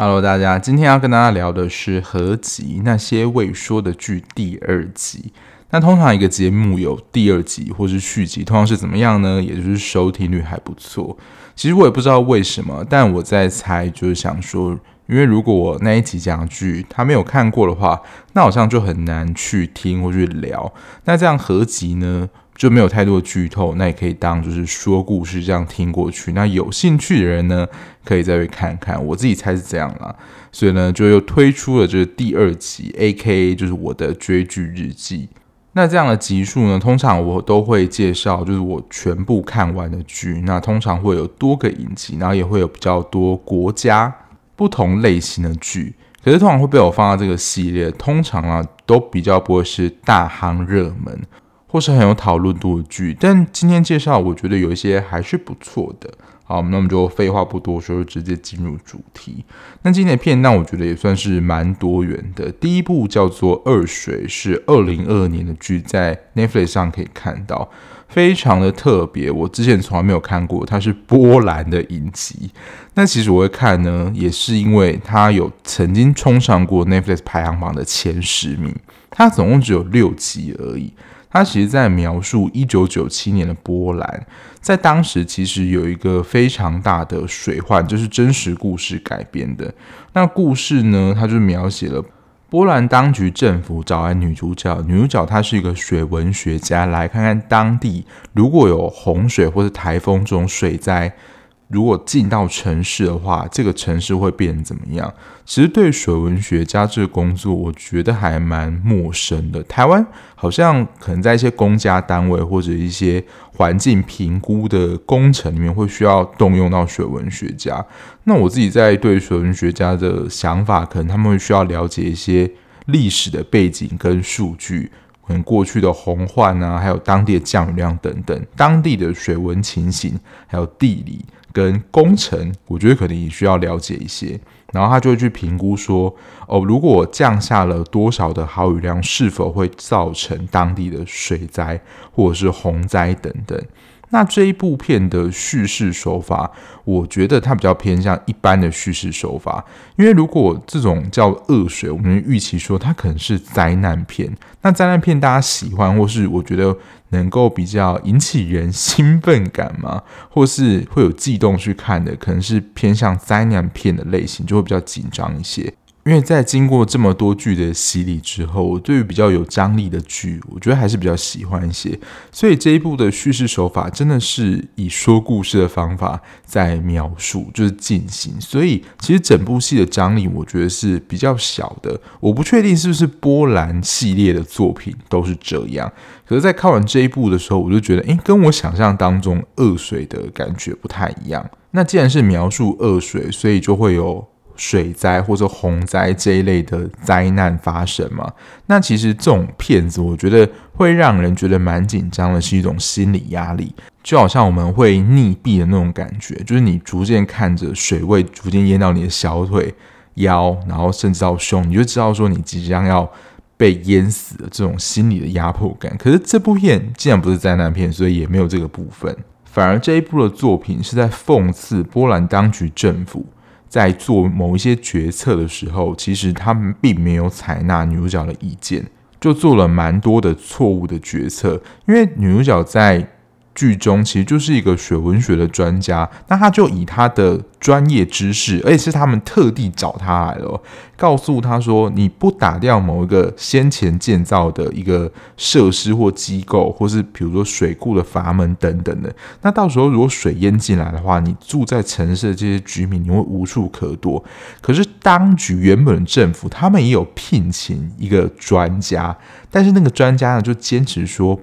Hello，大家，今天要跟大家聊的是合集《那些未说的剧》第二集。那通常一个节目有第二集或是续集，通常是怎么样呢？也就是收听率还不错。其实我也不知道为什么，但我在猜，就是想说，因为如果我那一集讲的剧他没有看过的话，那好像就很难去听或去聊。那这样合集呢？就没有太多的剧透，那也可以当就是说故事这样听过去。那有兴趣的人呢，可以再去看看。我自己猜是这样啦，所以呢，就又推出了这个第二集，AKA 就是我的追剧日记。那这样的集数呢，通常我都会介绍，就是我全部看完的剧。那通常会有多个影集，然后也会有比较多国家不同类型的剧。可是通常会被我放到这个系列，通常啊都比较不会是大夯热门。或是很有讨论度的剧，但今天介绍，我觉得有一些还是不错的。好，那我们就废话不多说，就直接进入主题。那今天的片，那我觉得也算是蛮多元的。第一部叫做《二水》，是二零二二年的剧，在 Netflix 上可以看到，非常的特别。我之前从来没有看过，它是波兰的影集。那其实我会看呢，也是因为它有曾经冲上过 Netflix 排行榜的前十名。它总共只有六集而已。他其实在描述一九九七年的波兰，在当时其实有一个非常大的水患，就是真实故事改编的。那故事呢，它就描写了波兰当局政府找来女主角，女主角她是一个水文学家，来看看当地如果有洪水或者台风这种水灾。如果进到城市的话，这个城市会变怎么样？其实对水文学家这个工作，我觉得还蛮陌生的。台湾好像可能在一些公家单位或者一些环境评估的工程里面，会需要动用到水文学家。那我自己在对水文学家的想法，可能他们会需要了解一些历史的背景跟数据，可能过去的洪患啊，还有当地的降雨量等等，当地的水文情形，还有地理。跟工程，我觉得可能也需要了解一些，然后他就会去评估说，哦，如果降下了多少的好雨量，是否会造成当地的水灾或者是洪灾等等。那这一部片的叙事手法，我觉得它比较偏向一般的叙事手法，因为如果这种叫恶水，我们预期说它可能是灾难片。那灾难片大家喜欢，或是我觉得能够比较引起人兴奋感嘛，或是会有悸动去看的，可能是偏向灾难片的类型，就会比较紧张一些。因为在经过这么多剧的洗礼之后，我对于比较有张力的剧，我觉得还是比较喜欢一些。所以这一部的叙事手法真的是以说故事的方法在描述，就是进行。所以其实整部戏的张力，我觉得是比较小的。我不确定是不是波兰系列的作品都是这样。可是，在看完这一部的时候，我就觉得，诶，跟我想象当中恶水的感觉不太一样。那既然是描述恶水，所以就会有。水灾或者洪灾这一类的灾难发生嘛？那其实这种片子，我觉得会让人觉得蛮紧张的，是一种心理压力，就好像我们会溺毙的那种感觉，就是你逐渐看着水位逐渐淹到你的小腿、腰，然后甚至到胸，你就知道说你即将要被淹死的这种心理的压迫感。可是这部片既然不是灾难片，所以也没有这个部分，反而这一部的作品是在讽刺波兰当局政府。在做某一些决策的时候，其实他们并没有采纳女主角的意见，就做了蛮多的错误的决策。因为女主角在剧中其实就是一个水文学的专家，那他就以他的专业知识，而且是他们特地找他来了，告诉他说：“你不打掉某一个先前建造的一个设施或机构，或是比如说水库的阀门等等的，那到时候如果水淹进来的话，你住在城市的这些居民，你会无处可躲。可是当局原本政府，他们也有聘请一个专家，但是那个专家呢，就坚持说。”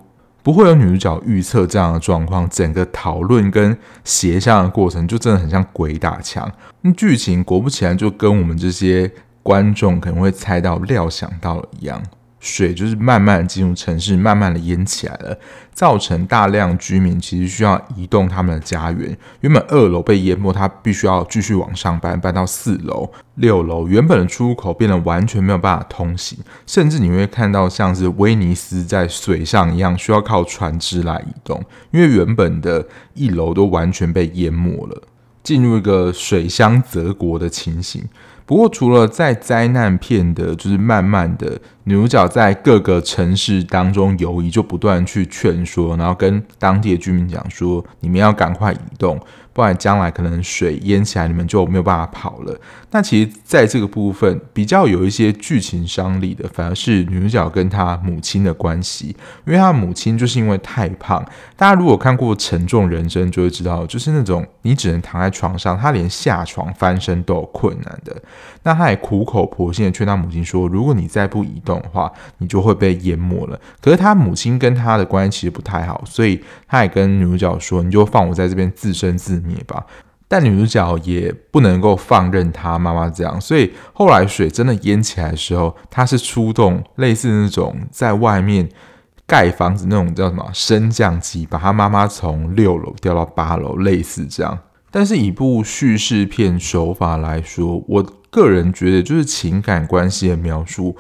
不会有女主角预测这样的状况，整个讨论跟协商的过程就真的很像鬼打墙。那剧情果不其然，就跟我们这些观众可能会猜到、料想到的一样。水就是慢慢进入城市，慢慢的淹起来了，造成大量居民其实需要移动他们的家园。原本二楼被淹没，他必须要继续往上搬，搬到四楼、六楼，原本的出口变得完全没有办法通行，甚至你会看到像是威尼斯在水上一样，需要靠船只来移动，因为原本的一楼都完全被淹没了。进入一个水乡泽国的情形。不过，除了在灾难片的，就是慢慢的女主角在各个城市当中游移，就不断去劝说，然后跟当地的居民讲说：“你们要赶快移动。”不然将来可能水淹起来，你们就没有办法跑了。那其实，在这个部分比较有一些剧情张力的，反而是女主角跟她母亲的关系。因为她母亲就是因为太胖，大家如果看过《沉重人生》，就会知道，就是那种你只能躺在床上，她连下床翻身都有困难的。那她也苦口婆心的劝她母亲说：“如果你再不移动的话，你就会被淹没了。”可是他母亲跟他的关系其实不太好，所以他也跟女主角说：“你就放我在这边自生自灭。”吧，但女主角也不能够放任她妈妈这样，所以后来水真的淹起来的时候，她是出动类似那种在外面盖房子那种叫什么升降机，把她妈妈从六楼掉到八楼，类似这样。但是以部叙事片手法来说，我个人觉得就是情感关系的描述。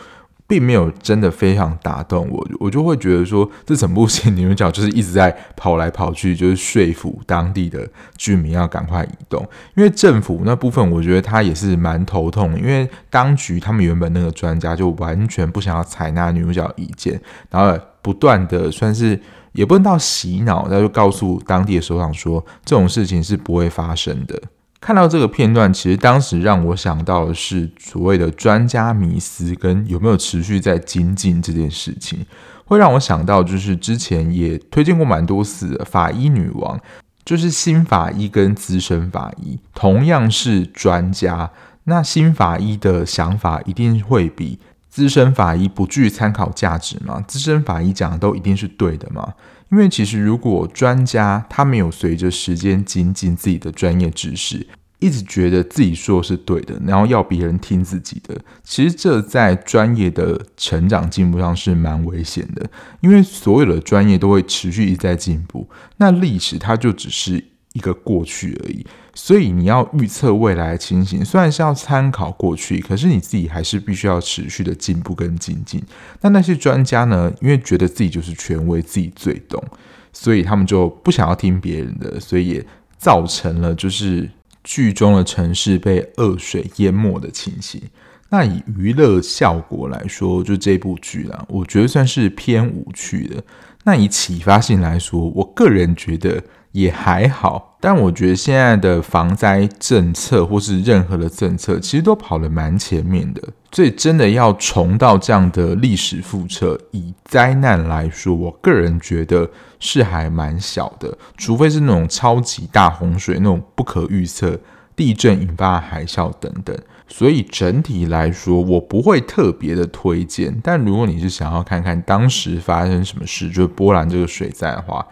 并没有真的非常打动我，我就会觉得说，这整部戏女主角就是一直在跑来跑去，就是说服当地的居民要赶快移动。因为政府那部分，我觉得他也是蛮头痛，因为当局他们原本那个专家就完全不想要采纳女主角意见，然后不断的算是也不能到洗脑，他就告诉当地的首长说，这种事情是不会发生的。看到这个片段，其实当时让我想到的是所谓的专家迷思跟有没有持续在精进这件事情，会让我想到就是之前也推荐过蛮多次的法医女王，就是新法医跟资深法医同样是专家，那新法医的想法一定会比资深法医不具参考价值吗？资深法医讲的都一定是对的吗？因为其实，如果专家他没有随着时间精进自己的专业知识，一直觉得自己说的是对的，然后要别人听自己的，其实这在专业的成长进步上是蛮危险的。因为所有的专业都会持续一再进步，那历史它就只是一个过去而已。所以你要预测未来的情形，虽然是要参考过去，可是你自己还是必须要持续的进步跟精进。那那些专家呢？因为觉得自己就是权威，自己最懂，所以他们就不想要听别人的，所以也造成了就是剧中的城市被恶水淹没的情形。那以娱乐效果来说，就这部剧啊，我觉得算是偏无趣的。那以启发性来说，我个人觉得。也还好，但我觉得现在的防灾政策或是任何的政策，其实都跑得蛮前面的。所以真的要重到这样的历史覆辙，以灾难来说，我个人觉得是还蛮小的，除非是那种超级大洪水，那种不可预测地震引发海啸等等。所以整体来说，我不会特别的推荐。但如果你是想要看看当时发生什么事，就是波兰这个水灾的话，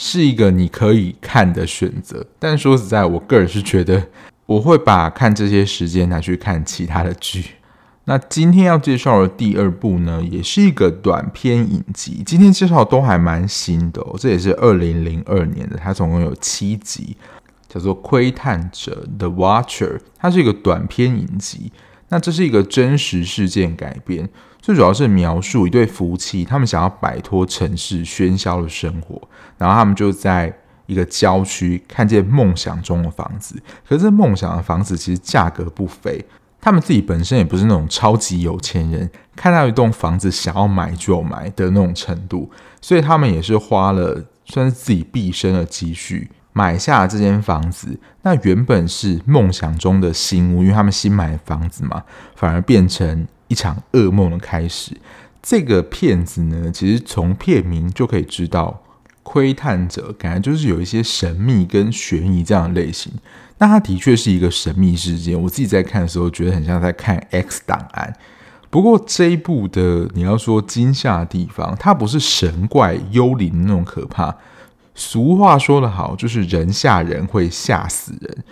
是一个你可以看的选择，但说实在，我个人是觉得我会把看这些时间拿去看其他的剧。那今天要介绍的第二部呢，也是一个短篇影集。今天介绍的都还蛮新的哦，这也是二零零二年的，它总共有七集，叫做《窥探者》（The Watcher），它是一个短篇影集。那这是一个真实事件改编。最主要是描述一对夫妻，他们想要摆脱城市喧嚣的生活，然后他们就在一个郊区看见梦想中的房子。可是梦想的房子其实价格不菲，他们自己本身也不是那种超级有钱人，看到一栋房子想要买就买的那种程度，所以他们也是花了算是自己毕生的积蓄买下了这间房子。那原本是梦想中的新屋，因为他们新买的房子嘛，反而变成。一场噩梦的开始。这个片子呢，其实从片名就可以知道，窥探者感觉就是有一些神秘跟悬疑这样的类型。那它的确是一个神秘事件。我自己在看的时候，觉得很像在看《X 档案》。不过这一部的你要说惊吓的地方，它不是神怪幽灵那种可怕。俗话说得好，就是人吓人会吓死人。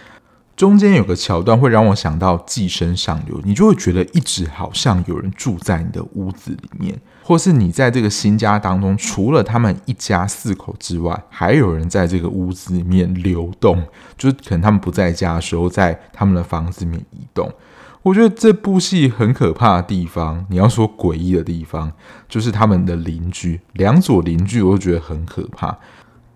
中间有个桥段会让我想到《寄生上流》，你就会觉得一直好像有人住在你的屋子里面，或是你在这个新家当中，除了他们一家四口之外，还有人在这个屋子里面流动，就是可能他们不在家的时候，在他们的房子里面移动。我觉得这部戏很可怕的地方，你要说诡异的地方，就是他们的邻居，两组邻居，我都觉得很可怕。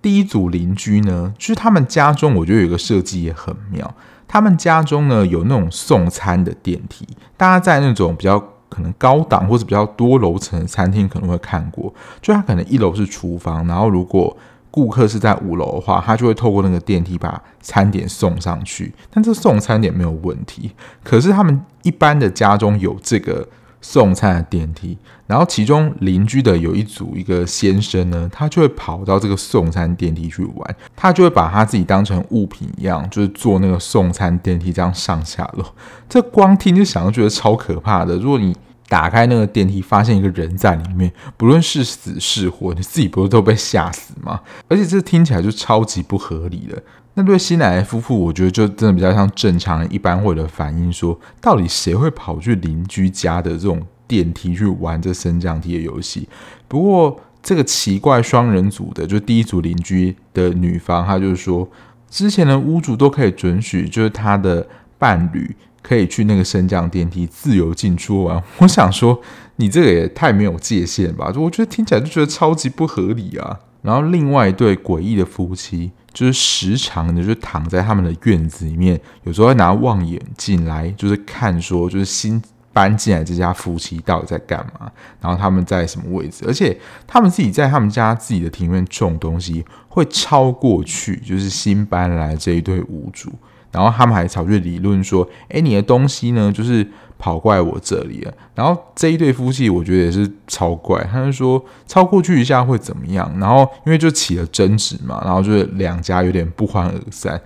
第一组邻居呢，就是他们家中，我觉得有一个设计也很妙。他们家中呢，有那种送餐的电梯，大家在那种比较可能高档或者比较多楼层的餐厅可能会看过，就他可能一楼是厨房，然后如果顾客是在五楼的话，他就会透过那个电梯把餐点送上去。但这送餐点没有问题，可是他们一般的家中有这个。送餐的电梯，然后其中邻居的有一组一个先生呢，他就会跑到这个送餐电梯去玩，他就会把他自己当成物品一样，就是坐那个送餐电梯这样上下楼。这光听就想就觉得超可怕的。如果你打开那个电梯，发现一个人在里面，不论是死是活，你自己不是都被吓死吗？而且这听起来就超级不合理的。那对新来的夫妇，我觉得就真的比较像正常一般会的反应，说到底谁会跑去邻居家的这种电梯去玩这升降梯的游戏？不过这个奇怪双人组的，就第一组邻居的女方，她就是说，之前的屋主都可以准许，就是她的伴侣可以去那个升降电梯自由进出玩。我想说，你这个也太没有界限吧？就我觉得听起来就觉得超级不合理啊。然后另外一对诡异的夫妻。就是时常的，就躺在他们的院子里面，有时候会拿望远镜来，就是看说，就是新搬进来这家夫妻到底在干嘛，然后他们在什么位置，而且他们自己在他们家自己的庭院种东西，会超过去，就是新搬来这一对屋主，然后他们还吵着理论说，哎，你的东西呢，就是。跑过来我这里了，然后这一对夫妻我觉得也是超怪，他就说超过去一下会怎么样？然后因为就起了争执嘛，然后就是两家有点不欢而散。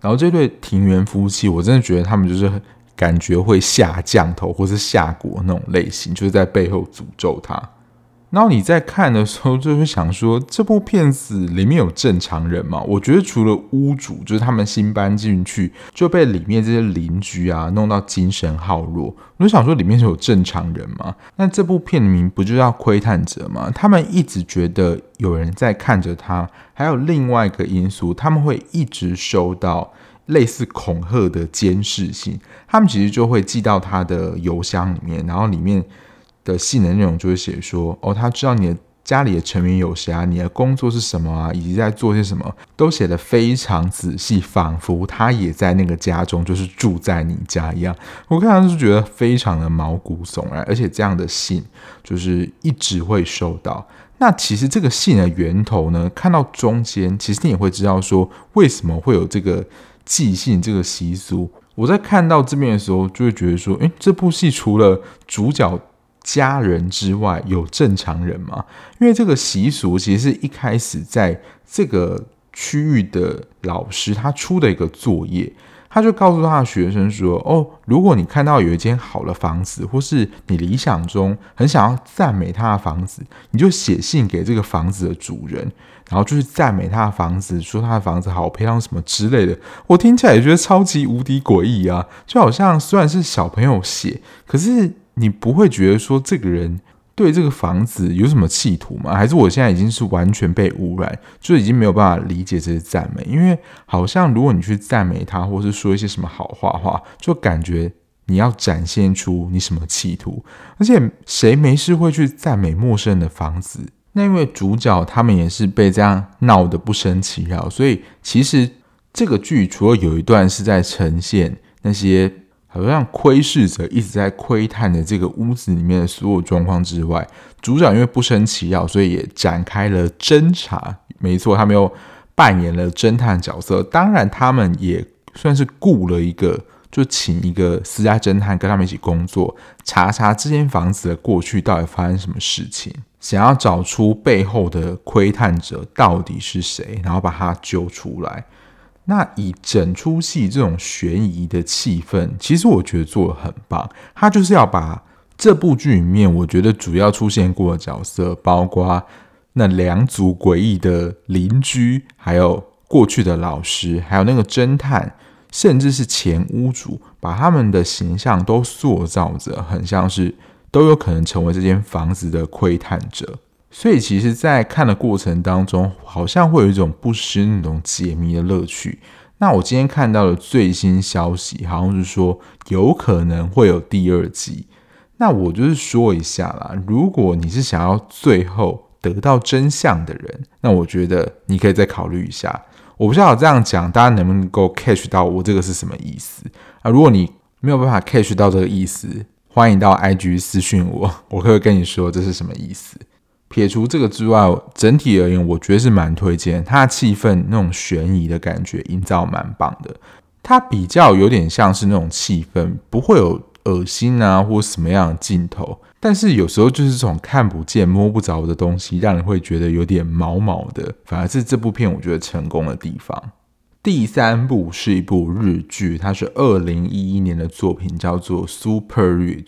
然后这对庭园夫妻，我真的觉得他们就是感觉会下降头或是下蛊那种类型，就是在背后诅咒他。然后你在看的时候，就会想说，这部片子里面有正常人吗？我觉得除了屋主，就是他们新搬进去就被里面这些邻居啊弄到精神耗弱。我就想说，里面是有正常人吗？那这部片名不就叫窥探者吗？他们一直觉得有人在看着他，还有另外一个因素，他们会一直收到类似恐吓的监视信，他们其实就会寄到他的邮箱里面，然后里面。的信的内容就会写说，哦，他知道你的家里的成员有谁啊，你的工作是什么啊，以及在做些什么，都写得非常仔细，仿佛他也在那个家中，就是住在你家一样。我看到是觉得非常的毛骨悚然，而且这样的信就是一直会收到。那其实这个信的源头呢，看到中间，其实你也会知道说，为什么会有这个寄信这个习俗。我在看到这边的时候，就会觉得说，诶，这部戏除了主角。家人之外有正常人吗？因为这个习俗其实是一开始在这个区域的老师他出的一个作业，他就告诉他的学生说：“哦，如果你看到有一间好的房子，或是你理想中很想要赞美他的房子，你就写信给这个房子的主人，然后就是赞美他的房子，说他的房子好漂亮什么之类的。”我听起来也觉得超级无敌诡异啊！就好像虽然是小朋友写，可是。你不会觉得说这个人对这个房子有什么企图吗？还是我现在已经是完全被污染，就已经没有办法理解这些赞美？因为好像如果你去赞美他，或是说一些什么好话话，就感觉你要展现出你什么企图。而且谁没事会去赞美陌生人的房子？那因为主角他们也是被这样闹得不胜其扰，所以其实这个剧除了有一段是在呈现那些。好像窥视者一直在窥探的这个屋子里面的所有状况之外，主角因为不生其扰，所以也展开了侦查。没错，他们又扮演了侦探角色。当然，他们也算是雇了一个，就请一个私家侦探跟他们一起工作，查查这间房子的过去到底发生什么事情，想要找出背后的窥探者到底是谁，然后把他揪出来。那以整出戏这种悬疑的气氛，其实我觉得做得很棒。他就是要把这部剧里面我觉得主要出现过的角色，包括那两组诡异的邻居，还有过去的老师，还有那个侦探，甚至是前屋主，把他们的形象都塑造着很像是都有可能成为这间房子的窥探者。所以，其实，在看的过程当中，好像会有一种不失那种解谜的乐趣。那我今天看到的最新消息，好像是说有可能会有第二季。那我就是说一下啦，如果你是想要最后得到真相的人，那我觉得你可以再考虑一下。我不知道这样讲，大家能不能够 catch 到我这个是什么意思啊？如果你没有办法 catch 到这个意思，欢迎到 IG 私讯我，我可以跟你说这是什么意思。撇除这个之外，整体而言，我觉得是蛮推荐。它的气氛那种悬疑的感觉营造蛮棒的。它比较有点像是那种气氛，不会有恶心啊或什么样的镜头。但是有时候就是这种看不见摸不着的东西，让人会觉得有点毛毛的。反而是这部片我觉得成功的地方。第三部是一部日剧，它是二零一一年的作品，叫做《Super Rich》。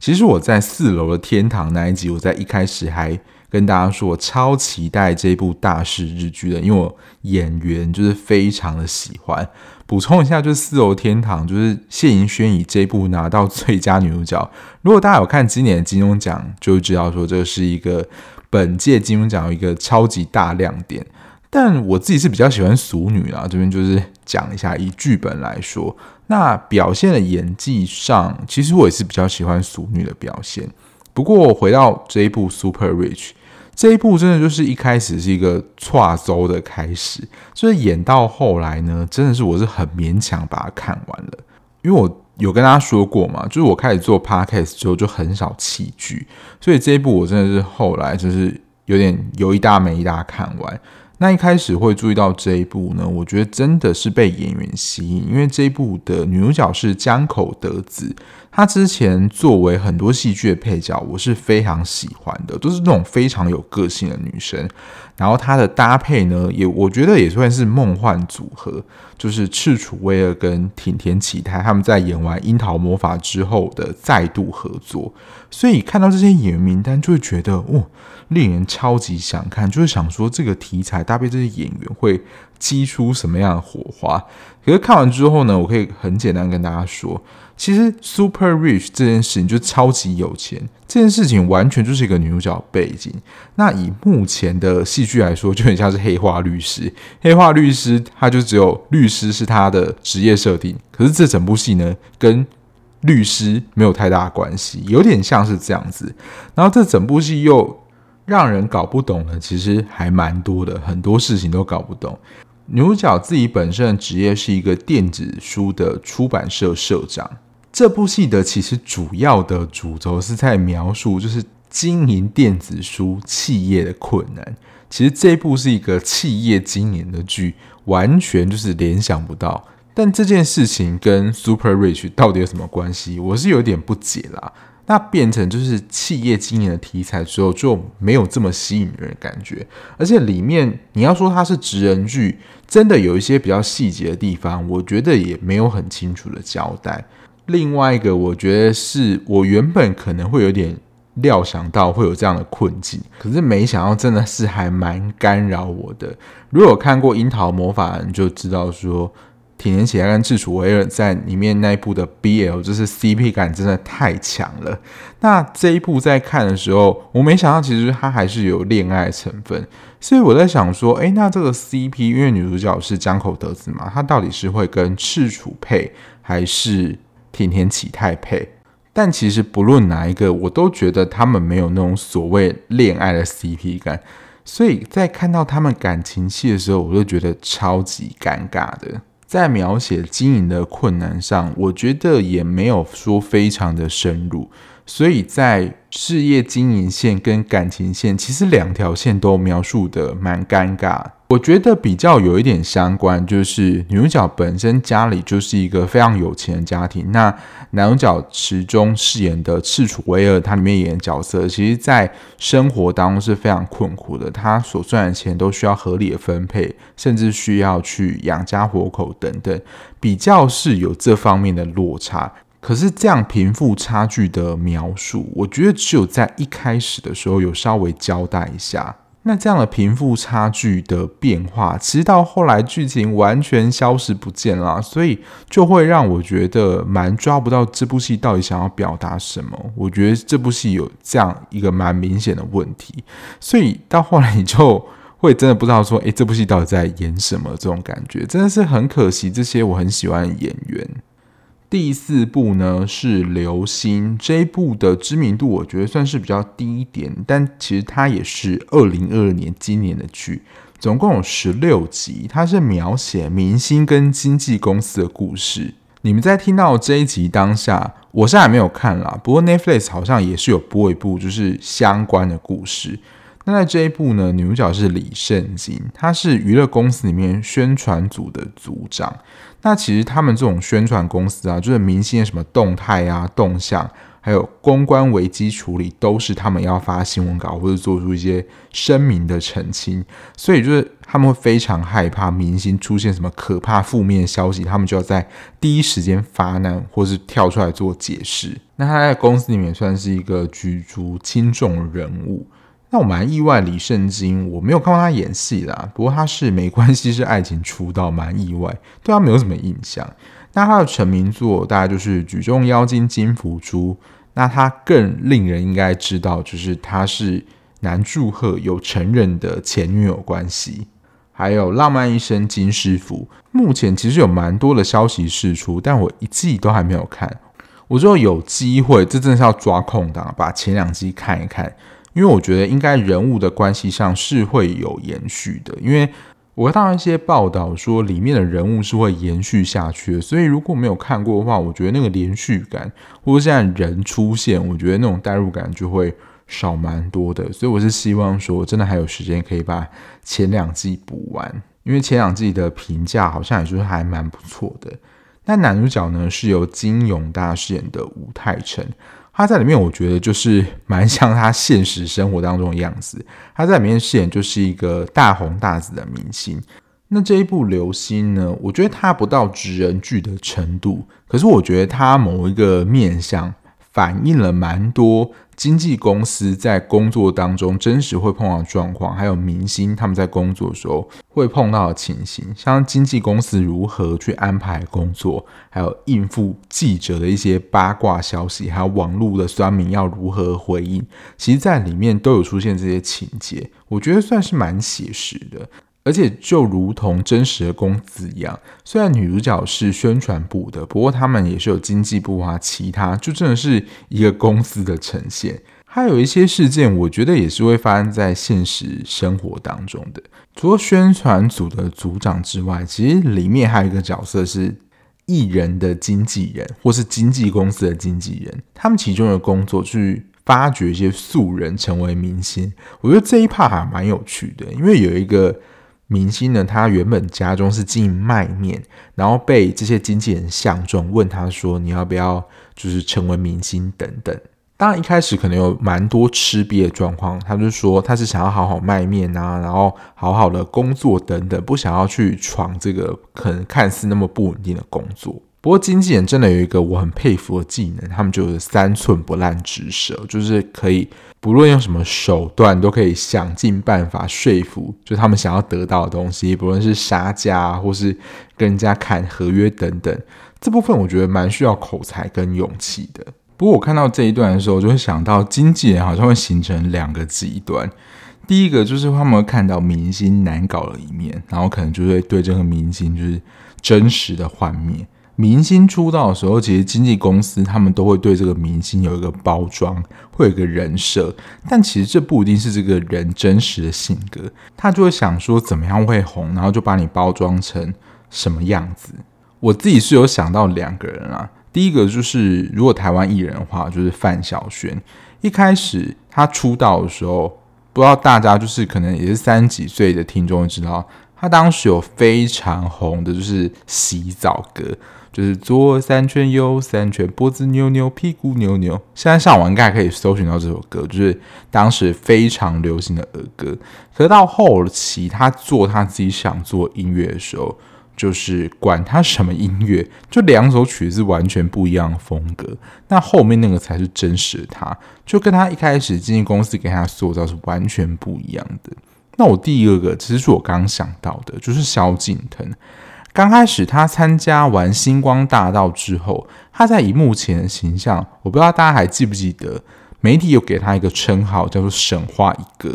其实我在四楼的天堂那一集，我在一开始还。跟大家说，我超期待这部大师日剧的，因为我演员就是非常的喜欢。补充一下，就是《四楼天堂》，就是谢盈萱以这部拿到最佳女主角。如果大家有看今年的金钟奖，就知道说这是一个本届金钟奖一个超级大亮点。但我自己是比较喜欢《俗女》啊，这边就是讲一下，以剧本来说，那表现的演技上，其实我也是比较喜欢《俗女》的表现。不过回到这一部《Super Rich》。这一部真的就是一开始是一个跨周的开始，就是演到后来呢，真的是我是很勉强把它看完了，因为我有跟大家说过嘛，就是我开始做 podcast 之后就很少弃剧，所以这一部我真的是后来就是有点有一搭没一搭看完。那一开始会注意到这一部呢，我觉得真的是被演员吸引，因为这一部的女主角是江口德子。她之前作为很多戏剧的配角，我是非常喜欢的，都是那种非常有个性的女生。然后她的搭配呢，也我觉得也算是梦幻组合，就是赤楚卫二跟挺田启太他们在演完《樱桃魔法》之后的再度合作。所以看到这些演员名单，就会觉得哦，令人超级想看，就是想说这个题材搭配这些演员会激出什么样的火花。可是看完之后呢，我可以很简单跟大家说，其实 Super Rich 这件事情就超级有钱，这件事情完全就是一个女主角背景。那以目前的戏剧来说，就很像是黑化律师。黑化律师他就只有律师是他的职业设定，可是这整部戏呢，跟律师没有太大的关系，有点像是这样子。然后这整部戏又让人搞不懂的，其实还蛮多的，很多事情都搞不懂。女主角自己本身的职业是一个电子书的出版社社长。这部戏的其实主要的主轴是在描述，就是经营电子书企业的困难。其实这部是一个企业经营的剧，完全就是联想不到。但这件事情跟 Super Rich 到底有什么关系？我是有点不解啦。那变成就是企业经营的题材之后，就没有这么吸引人的感觉。而且里面你要说它是职人剧，真的有一些比较细节的地方，我觉得也没有很清楚的交代。另外一个，我觉得是我原本可能会有点料想到会有这样的困境，可是没想到真的是还蛮干扰我的。如果看过《樱桃魔法》，你就知道说。体年起来跟赤楚威尔在里面那一部的 BL 就是 CP 感真的太强了。那这一部在看的时候，我没想到其实它还是有恋爱成分，所以我在想说，诶，那这个 CP 因为女主角是江口德子嘛，她到底是会跟赤楚配还是天天起太配？但其实不论哪一个，我都觉得他们没有那种所谓恋爱的 CP 感，所以在看到他们感情戏的时候，我就觉得超级尴尬的。在描写经营的困难上，我觉得也没有说非常的深入，所以在事业经营线跟感情线，其实两条线都描述得蛮尴尬。我觉得比较有一点相关，就是女主角本身家里就是一个非常有钱的家庭。那男主角池中饰演的赤楚威二，他里面演的角色，其实在生活当中是非常困苦的。他所赚的钱都需要合理的分配，甚至需要去养家活口等等，比较是有这方面的落差。可是这样贫富差距的描述，我觉得只有在一开始的时候有稍微交代一下。那这样的贫富差距的变化，其实到后来剧情完全消失不见了，所以就会让我觉得蛮抓不到这部戏到底想要表达什么。我觉得这部戏有这样一个蛮明显的问题，所以到后来你就会真的不知道说，诶，这部戏到底在演什么？这种感觉真的是很可惜。这些我很喜欢的演员。第四部呢是《流星》，这一部的知名度我觉得算是比较低一点，但其实它也是二零二二年今年的剧，总共有十六集，它是描写明星跟经纪公司的故事。你们在听到这一集当下，我现在还没有看啦，不过 Netflix 好像也是有播一部就是相关的故事。那在这一部呢，女主角是李圣经，她是娱乐公司里面宣传组的组长。那其实他们这种宣传公司啊，就是明星的什么动态啊、动向，还有公关危机处理，都是他们要发新闻稿或者做出一些声明的澄清。所以就是他们会非常害怕明星出现什么可怕负面消息，他们就要在第一时间发难，或是跳出来做解释。那他在公司里面算是一个举足轻重人物。那我蛮意外，李圣经我没有看过他演戏啦。不过他是没关系是爱情出道，蛮意外，对他没有什么印象。那他的成名作大概就是《举重妖精金福珠》。那他更令人应该知道，就是他是南柱赫有承认的前女友关系。还有《浪漫医生金师傅》，目前其实有蛮多的消息释出，但我一季都还没有看。我之后有机会，这真的是要抓空档，把前两季看一看。因为我觉得应该人物的关系上是会有延续的，因为我看到一些报道说里面的人物是会延续下去的，所以如果没有看过的话，我觉得那个连续感或者现在人出现，我觉得那种代入感就会少蛮多的。所以我是希望说，真的还有时间可以把前两季补完，因为前两季的评价好像也就是还蛮不错的。那男主角呢是由金勇大饰演的吴泰成。他在里面，我觉得就是蛮像他现实生活当中的样子。他在里面饰演就是一个大红大紫的明星。那这一部《流星》呢，我觉得它不到职人剧的程度，可是我觉得它某一个面相反映了蛮多。经纪公司在工作当中真实会碰到的状况，还有明星他们在工作的时候会碰到的情形，像经纪公司如何去安排工作，还有应付记者的一些八卦消息，还有网络的酸民要如何回应，其实在里面都有出现这些情节，我觉得算是蛮写实的。而且就如同真实的公司一样，虽然女主角是宣传部的，不过他们也是有经济部啊，其他就真的是一个公司的呈现。还有一些事件，我觉得也是会发生在现实生活当中的。除了宣传组的组长之外，其实里面还有一个角色是艺人的经纪人，或是经纪公司的经纪人。他们其中的工作去发掘一些素人成为明星。我觉得这一 part 还蛮有趣的，因为有一个。明星呢，他原本家中是经营卖面，然后被这些经纪人相中，问他说：“你要不要就是成为明星等等？”当然一开始可能有蛮多吃瘪的状况，他就说他是想要好好卖面啊，然后好好的工作等等，不想要去闯这个可能看似那么不稳定的工作。不过经纪人真的有一个我很佩服的技能，他们就是三寸不烂之舌，就是可以不论用什么手段，都可以想尽办法说服，就他们想要得到的东西，不论是杀价或是跟人家砍合约等等，这部分我觉得蛮需要口才跟勇气的。不过我看到这一段的时候，就会想到经纪人好像会形成两个极端，第一个就是他们会看到明星难搞的一面，然后可能就会对这个明星就是真实的幻灭。明星出道的时候，其实经纪公司他们都会对这个明星有一个包装，会有一个人设，但其实这不一定是这个人真实的性格。他就会想说怎么样会红，然后就把你包装成什么样子。我自己是有想到两个人啊，第一个就是如果台湾艺人的话，就是范晓萱。一开始他出道的时候，不知道大家就是可能也是三十几岁的听众知道，他当时有非常红的就是洗澡歌。就是左三圈，右三圈，脖子扭扭，屁股扭扭。现在上网应该可以搜寻到这首歌，就是当时非常流行的儿歌。可是到后期，他做他自己想做音乐的时候，就是管他什么音乐，就两首曲子完全不一样的风格。那后面那个才是真实的他，就跟他一开始经纪公司给他塑造是完全不一样的。那我第二个其实是我刚想到的，就是萧敬腾。刚开始他参加完《星光大道》之后，他在荧幕前的形象，我不知道大家还记不记得，媒体有给他一个称号叫做“神话一哥”，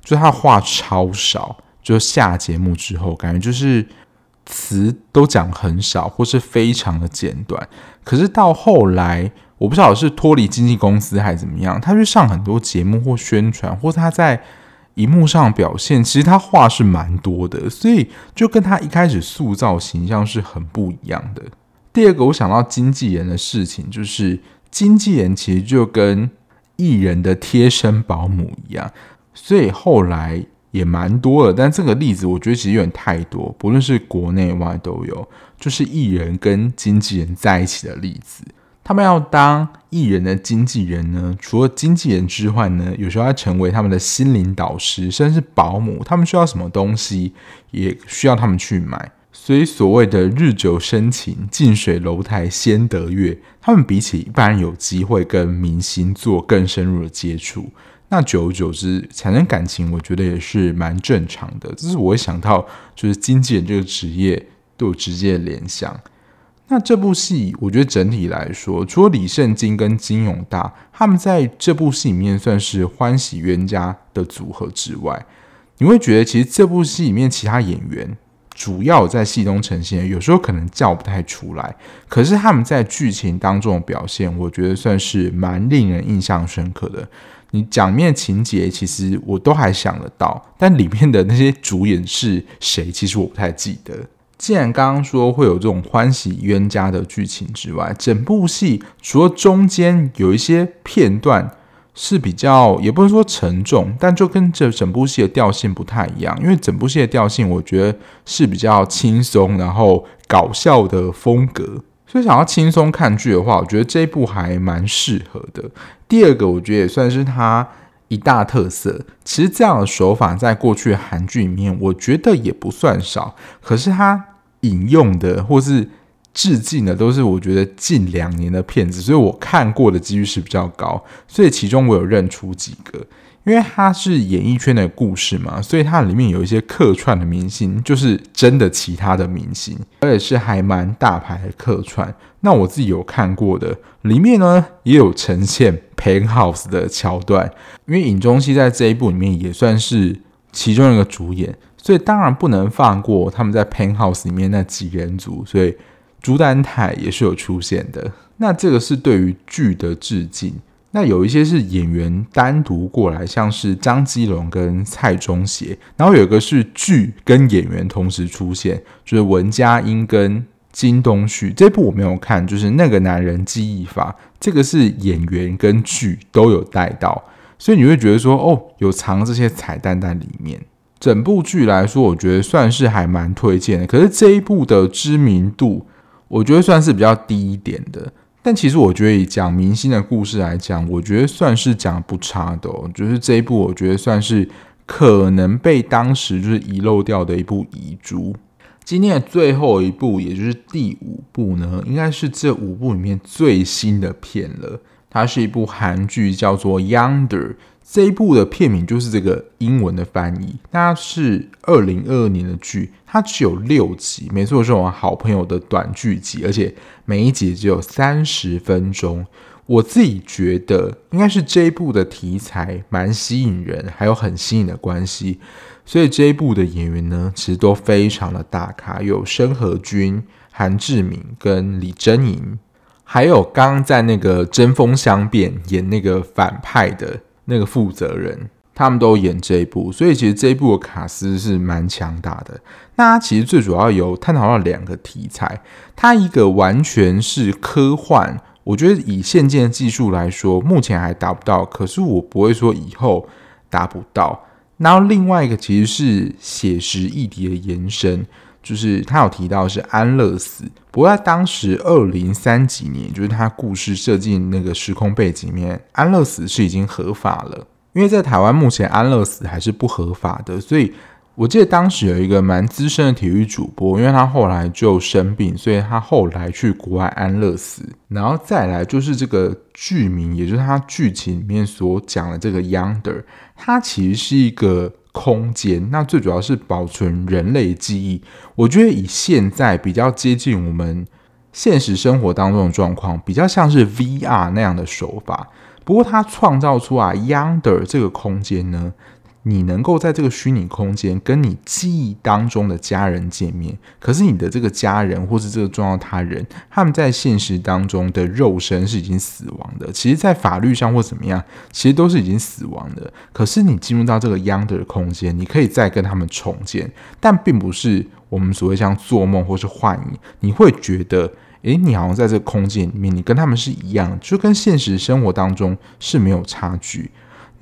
就是他话超少，就下节目之后感觉就是词都讲很少，或是非常的简短。可是到后来，我不知道是脱离经纪公司还是怎么样，他去上很多节目或宣传，或他在。荧幕上表现，其实他话是蛮多的，所以就跟他一开始塑造形象是很不一样的。第二个，我想到经纪人的事情，就是经纪人其实就跟艺人的贴身保姆一样，所以后来也蛮多的。但这个例子我觉得其实有点太多，不论是国内外都有，就是艺人跟经纪人在一起的例子。他们要当艺人的经纪人呢，除了经纪人之外呢，有时候要成为他们的心灵导师，甚至是保姆。他们需要什么东西，也需要他们去买。所以所谓的日久生情，近水楼台先得月，他们比起一般人有机会跟明星做更深入的接触，那久而久之产生感情，我觉得也是蛮正常的。这是我会想到，就是经纪人这个职业都有直接的联想。那这部戏，我觉得整体来说，除了李圣经跟金永大他们在这部戏里面算是欢喜冤家的组合之外，你会觉得其实这部戏里面其他演员主要在戏中呈现，有时候可能叫不太出来，可是他们在剧情当中的表现，我觉得算是蛮令人印象深刻的。你讲面情节，其实我都还想得到，但里面的那些主演是谁，其实我不太记得。既然刚刚说会有这种欢喜冤家的剧情之外，整部戏除了中间有一些片段是比较，也不能说沉重，但就跟这整部戏的调性不太一样。因为整部戏的调性，我觉得是比较轻松，然后搞笑的风格。所以想要轻松看剧的话，我觉得这一部还蛮适合的。第二个，我觉得也算是它一大特色，其实这样的手法在过去韩剧里面，我觉得也不算少。可是他引用的或是致敬的，都是我觉得近两年的片子，所以我看过的几率是比较高。所以其中我有认出几个，因为它是演艺圈的故事嘛，所以它里面有一些客串的明星，就是真的其他的明星，而且是还蛮大牌的客串。那我自己有看过的，里面呢也有呈现 Pen House 的桥段，因为尹中熙在这一部里面也算是其中一个主演，所以当然不能放过他们在 Pen House 里面那几人组，所以朱丹泰也是有出现的。那这个是对于剧的致敬。那有一些是演员单独过来，像是张基龙跟蔡中协，然后有一个是剧跟演员同时出现，就是文佳音跟。金东旭这部我没有看，就是那个男人记忆法，这个是演员跟剧都有带到，所以你会觉得说，哦，有藏这些彩蛋在里面。整部剧来说，我觉得算是还蛮推荐的。可是这一部的知名度，我觉得算是比较低一点的。但其实我觉得以讲明星的故事来讲，我觉得算是讲不差的。就是这一部，我觉得算是可能被当时就是遗漏掉的一部遗珠。今天的最后一部，也就是第五部呢，应该是这五部里面最新的片了。它是一部韩剧，叫做《Yonder》。这一部的片名就是这个英文的翻译。它是二零二二年的剧，它只有六集，没错，是我好朋友的短剧集，而且每一集只有三十分钟。我自己觉得，应该是这一部的题材蛮吸引人，还有很吸引的关系。所以这一部的演员呢，其实都非常的大咖，有申河均、韩志敏跟李贞莹，还有刚刚在那个针锋相辩演那个反派的那个负责人，他们都演这一部。所以其实这一部的卡司是蛮强大的。那它其实最主要有探讨到两个题材，它一个完全是科幻，我觉得以现今的技术来说，目前还达不到，可是我不会说以后达不到。然后另外一个其实是写实议题的延伸，就是他有提到是安乐死，不过在当时二零三几年，就是他故事设计那个时空背景里面，安乐死是已经合法了，因为在台湾目前安乐死还是不合法的，所以。我记得当时有一个蛮资深的体育主播，因为他后来就生病，所以他后来去国外安乐死。然后再来就是这个剧名，也就是他剧情里面所讲的这个 Yonder，它其实是一个空间。那最主要是保存人类记忆。我觉得以现在比较接近我们现实生活当中的状况，比较像是 VR 那样的手法。不过，它创造出啊 Yonder 这个空间呢，你能够在这个虚拟空间跟你记忆当中的家人见面。可是，你的这个家人或是这个重要他人，他们在现实当中的肉身是已经死亡的。其实，在法律上或怎么样，其实都是已经死亡的。可是，你进入到这个 Yonder 的空间，你可以再跟他们重建，但并不是我们所谓像做梦或是幻影。你会觉得。诶，你好像在这个空间里面，你跟他们是一样，就跟现实生活当中是没有差距。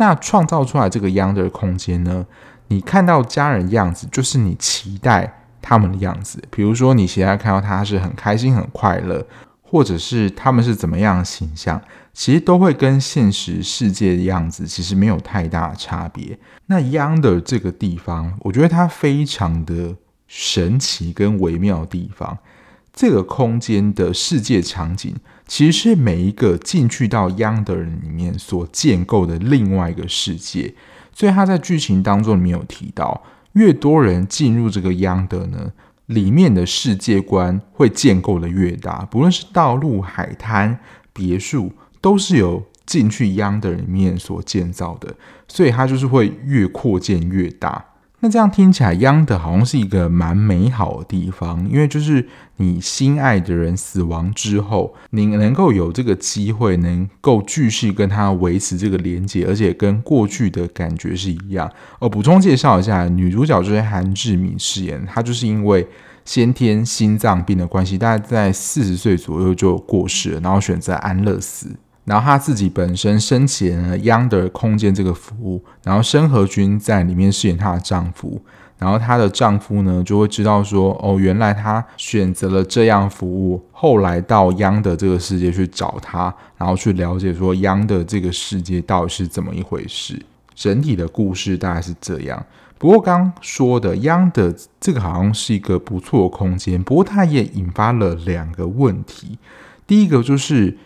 那创造出来这个样的空间呢？你看到家人样子，就是你期待他们的样子。比如说，你现在看到他是很开心、很快乐，或者是他们是怎么样的形象，其实都会跟现实世界的样子其实没有太大的差别。那 Yonder 这个地方，我觉得它非常的神奇跟微妙的地方。这个空间的世界场景，其实是每一个进去到央的人里面所建构的另外一个世界。所以他在剧情当中里面有提到，越多人进入这个央的呢，里面的世界观会建构的越大，不论是道路、海滩、别墅，都是由进去央的人里面所建造的，所以它就是会越扩建越大。那这样听起来央的好像是一个蛮美好的地方，因为就是你心爱的人死亡之后，你能够有这个机会，能够继续跟他维持这个连接，而且跟过去的感觉是一样。哦，补充介绍一下，女主角就是韩志敏饰演，她就是因为先天心脏病的关系，大概在四十岁左右就过世了，然后选择安乐死。然后他自己本身申请了央的空间这个服务，然后申河均在里面饰演她的丈夫，然后她的丈夫呢就会知道说，哦，原来她选择了这样服务，后来到 Yonder 这个世界去找她，然后去了解说 Yonder 这个世界到底是怎么一回事。整体的故事大概是这样。不过刚刚说的 Yonder 这个好像是一个不错的空间，不过它也引发了两个问题。第一个就是。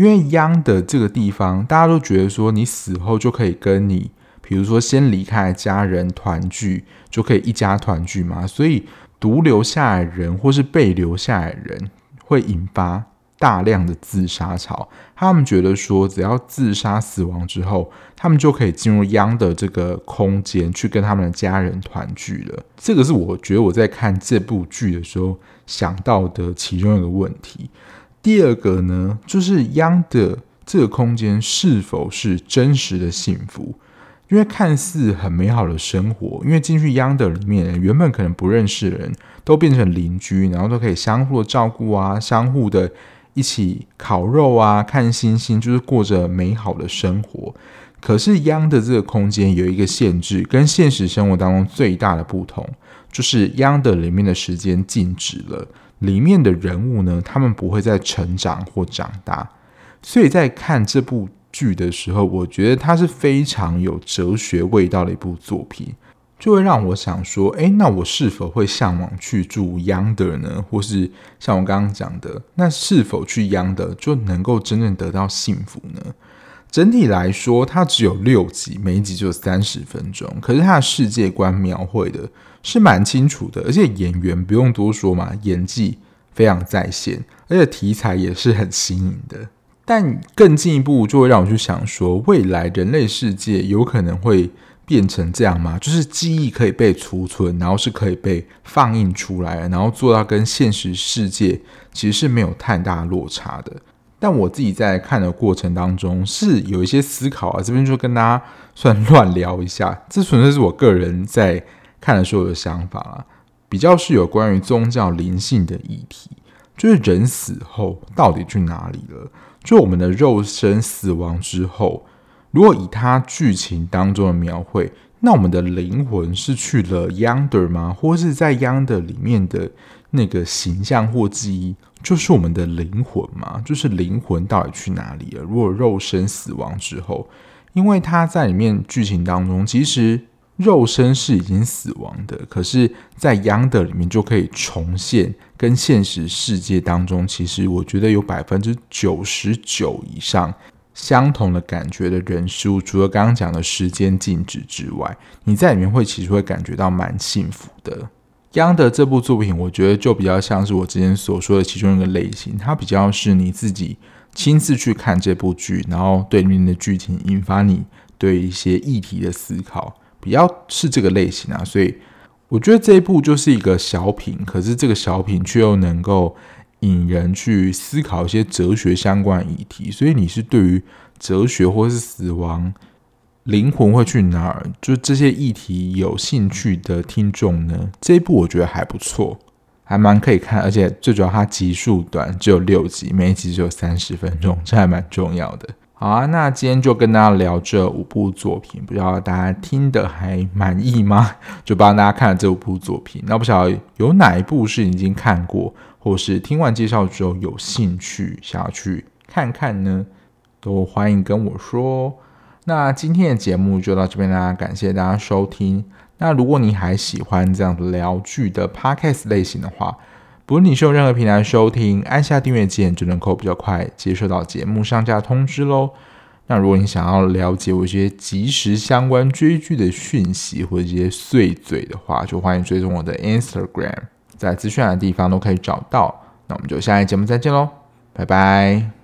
因为央的这个地方，大家都觉得说，你死后就可以跟你，比如说先离开家人团聚，就可以一家团聚嘛。所以独留下来人或是被留下来人，会引发大量的自杀潮。他们觉得说，只要自杀死亡之后，他们就可以进入央的这个空间去跟他们的家人团聚了。这个是我觉得我在看这部剧的时候想到的其中一个问题。第二个呢，就是央的这个空间是否是真实的幸福？因为看似很美好的生活，因为进去央的里面，原本可能不认识的人都变成邻居，然后都可以相互的照顾啊，相互的一起烤肉啊，看星星，就是过着美好的生活。可是央的这个空间有一个限制，跟现实生活当中最大的不同，就是央的里面的时间静止了。里面的人物呢，他们不会再成长或长大，所以在看这部剧的时候，我觉得它是非常有哲学味道的一部作品，就会让我想说，诶，那我是否会向往去住 Yonder 呢？或是像我刚刚讲的，那是否去 Yonder 就能够真正得到幸福呢？整体来说，它只有六集，每一集就三十分钟，可是它的世界观描绘的是蛮清楚的，而且演员不用多说嘛，演技非常在线，而且题材也是很新颖的。但更进一步，就会让我去想说，未来人类世界有可能会变成这样吗？就是记忆可以被储存，然后是可以被放映出来，然后做到跟现实世界其实是没有太大落差的。但我自己在看的过程当中是有一些思考啊，这边就跟大家算 乱聊一下，这纯粹是我个人在看的时候的想法啊，比较是有关于宗教灵性的议题，就是人死后到底去哪里了？就我们的肉身死亡之后，如果以它剧情当中的描绘，那我们的灵魂是去了 Yonder 吗？或是在 Yonder 里面的那个形象或记忆？就是我们的灵魂吗，就是灵魂到底去哪里了？如果肉身死亡之后，因为他在里面剧情当中，其实肉身是已经死亡的，可是，在 Yonder 里面就可以重现，跟现实世界当中，其实我觉得有百分之九十九以上相同的感觉的人事物，除了刚刚讲的时间静止之外，你在里面会其实会感觉到蛮幸福的。央的这部作品，我觉得就比较像是我之前所说的其中一个类型，它比较是你自己亲自去看这部剧，然后对里面的剧情引发你对一些议题的思考，比较是这个类型啊。所以我觉得这一部就是一个小品，可是这个小品却又能够。引人去思考一些哲学相关议题，所以你是对于哲学或是死亡、灵魂会去哪儿，就这些议题有兴趣的听众呢？这一部我觉得还不错，还蛮可以看，而且最主要它集数短，只有六集，每一集只有三十分钟，这还蛮重要的。好啊，那今天就跟大家聊这五部作品，不知道大家听得还满意吗？就帮大家看了这五部作品，那不晓得有哪一部是已经看过，或是听完介绍之后有兴趣想要去看看呢？都欢迎跟我说。那今天的节目就到这边啦，感谢大家收听。那如果你还喜欢这样的聊剧的 podcast 类型的话，不论你是有任何平台收听，按下订阅键就能够比较快接收到节目上架通知喽。那如果你想要了解我一些即时相关追剧的讯息或者一些碎嘴的话，就欢迎追踪我的 Instagram，在资讯栏的地方都可以找到。那我们就下一节目再见喽，拜拜。